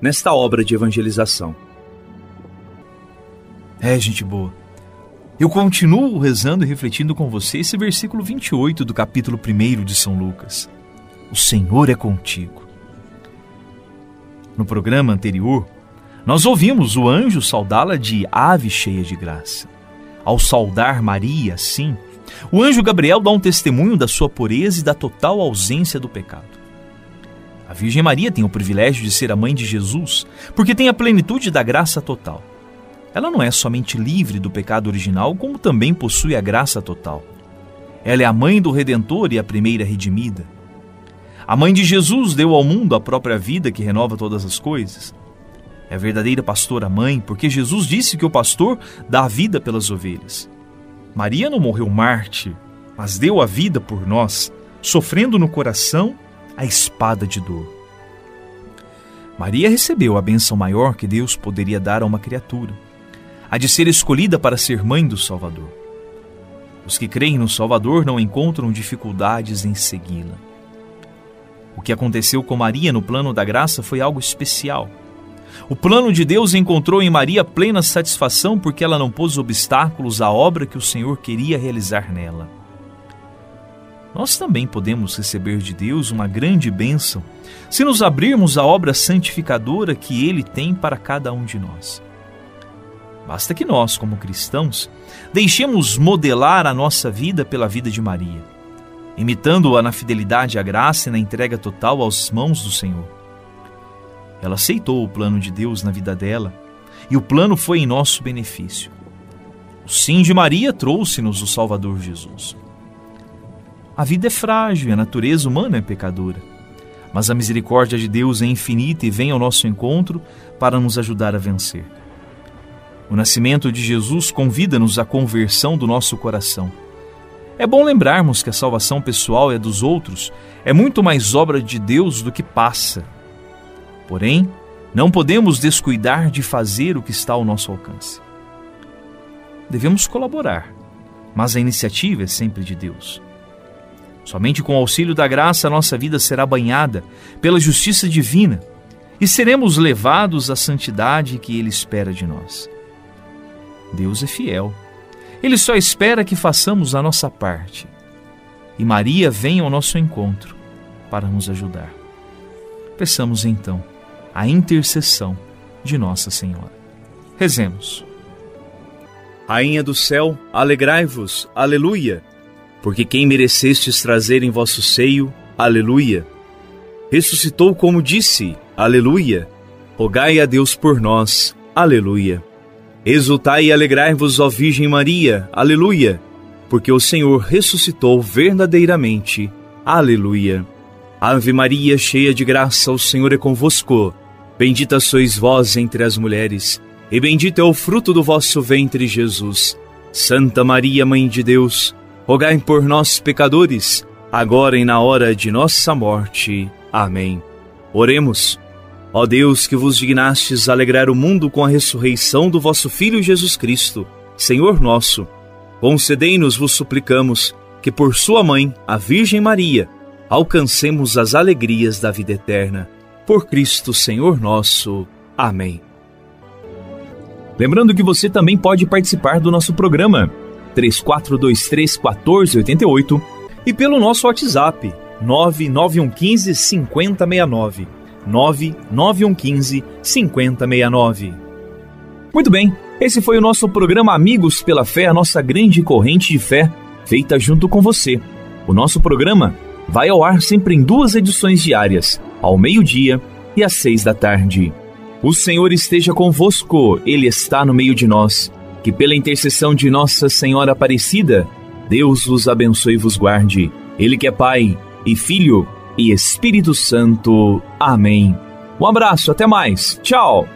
nesta obra de evangelização. É, gente boa. Eu continuo rezando e refletindo com você esse versículo 28 do capítulo 1 de São Lucas. O Senhor é contigo. No programa anterior, nós ouvimos o anjo saudá-la de ave cheia de graça. Ao saudar Maria, sim, o anjo Gabriel dá um testemunho da sua pureza e da total ausência do pecado. A Virgem Maria tem o privilégio de ser a mãe de Jesus, porque tem a plenitude da graça total. Ela não é somente livre do pecado original, como também possui a graça total. Ela é a mãe do Redentor e a primeira redimida. A mãe de Jesus deu ao mundo a própria vida que renova todas as coisas. É a verdadeira pastora mãe, porque Jesus disse que o pastor dá a vida pelas ovelhas. Maria não morreu mártir, mas deu a vida por nós, sofrendo no coração a espada de dor. Maria recebeu a bênção maior que Deus poderia dar a uma criatura, a de ser escolhida para ser mãe do Salvador. Os que creem no Salvador não encontram dificuldades em segui-la. O que aconteceu com Maria no plano da graça foi algo especial. O plano de Deus encontrou em Maria plena satisfação porque ela não pôs obstáculos à obra que o Senhor queria realizar nela nós também podemos receber de Deus uma grande bênção se nos abrirmos à obra santificadora que Ele tem para cada um de nós. Basta que nós, como cristãos, deixemos modelar a nossa vida pela vida de Maria, imitando-a na fidelidade à graça e na entrega total às mãos do Senhor. Ela aceitou o plano de Deus na vida dela e o plano foi em nosso benefício. O sim de Maria trouxe-nos o Salvador Jesus. A vida é frágil e a natureza humana é pecadora. Mas a misericórdia de Deus é infinita e vem ao nosso encontro para nos ajudar a vencer. O nascimento de Jesus convida-nos à conversão do nosso coração. É bom lembrarmos que a salvação pessoal e a dos outros é muito mais obra de Deus do que passa. Porém, não podemos descuidar de fazer o que está ao nosso alcance. Devemos colaborar, mas a iniciativa é sempre de Deus. Somente com o auxílio da graça nossa vida será banhada pela justiça divina e seremos levados à santidade que Ele espera de nós. Deus é fiel. Ele só espera que façamos a nossa parte. E Maria vem ao nosso encontro para nos ajudar. Peçamos então a intercessão de Nossa Senhora. Rezemos. Rainha do céu, alegrai-vos, aleluia porque quem merecestes trazer em vosso seio, aleluia. Ressuscitou como disse, aleluia. Rogai a Deus por nós, aleluia. Exultai e alegrai-vos, ó Virgem Maria, aleluia, porque o Senhor ressuscitou verdadeiramente, aleluia. Ave Maria, cheia de graça, o Senhor é convosco. Bendita sois vós entre as mulheres, e bendito é o fruto do vosso ventre, Jesus. Santa Maria, Mãe de Deus, rogai por nós, pecadores, agora e na hora de nossa morte. Amém. Oremos. Ó Deus, que vos dignastes alegrar o mundo com a ressurreição do vosso Filho Jesus Cristo, Senhor nosso, Concedei-nos, vos suplicamos, que por sua mãe, a Virgem Maria, alcancemos as alegrias da vida eterna. Por Cristo Senhor nosso. Amém. Lembrando que você também pode participar do nosso programa 3423 1488 e pelo nosso WhatsApp 99115 5069. 99115 5069. Muito bem, esse foi o nosso programa Amigos pela Fé, a nossa grande corrente de fé, feita junto com você. O nosso programa vai ao ar sempre em duas edições diárias, ao meio-dia e às seis da tarde. O Senhor esteja convosco, Ele está no meio de nós. Que pela intercessão de Nossa Senhora Aparecida, Deus vos abençoe e vos guarde. Ele que é Pai e Filho e Espírito Santo. Amém. Um abraço, até mais. Tchau.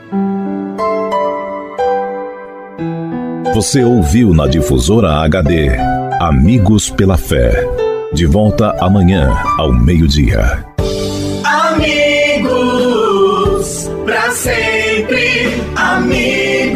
Você ouviu na difusora HD Amigos pela Fé. De volta amanhã ao meio-dia. Amigos, para sempre. Amigos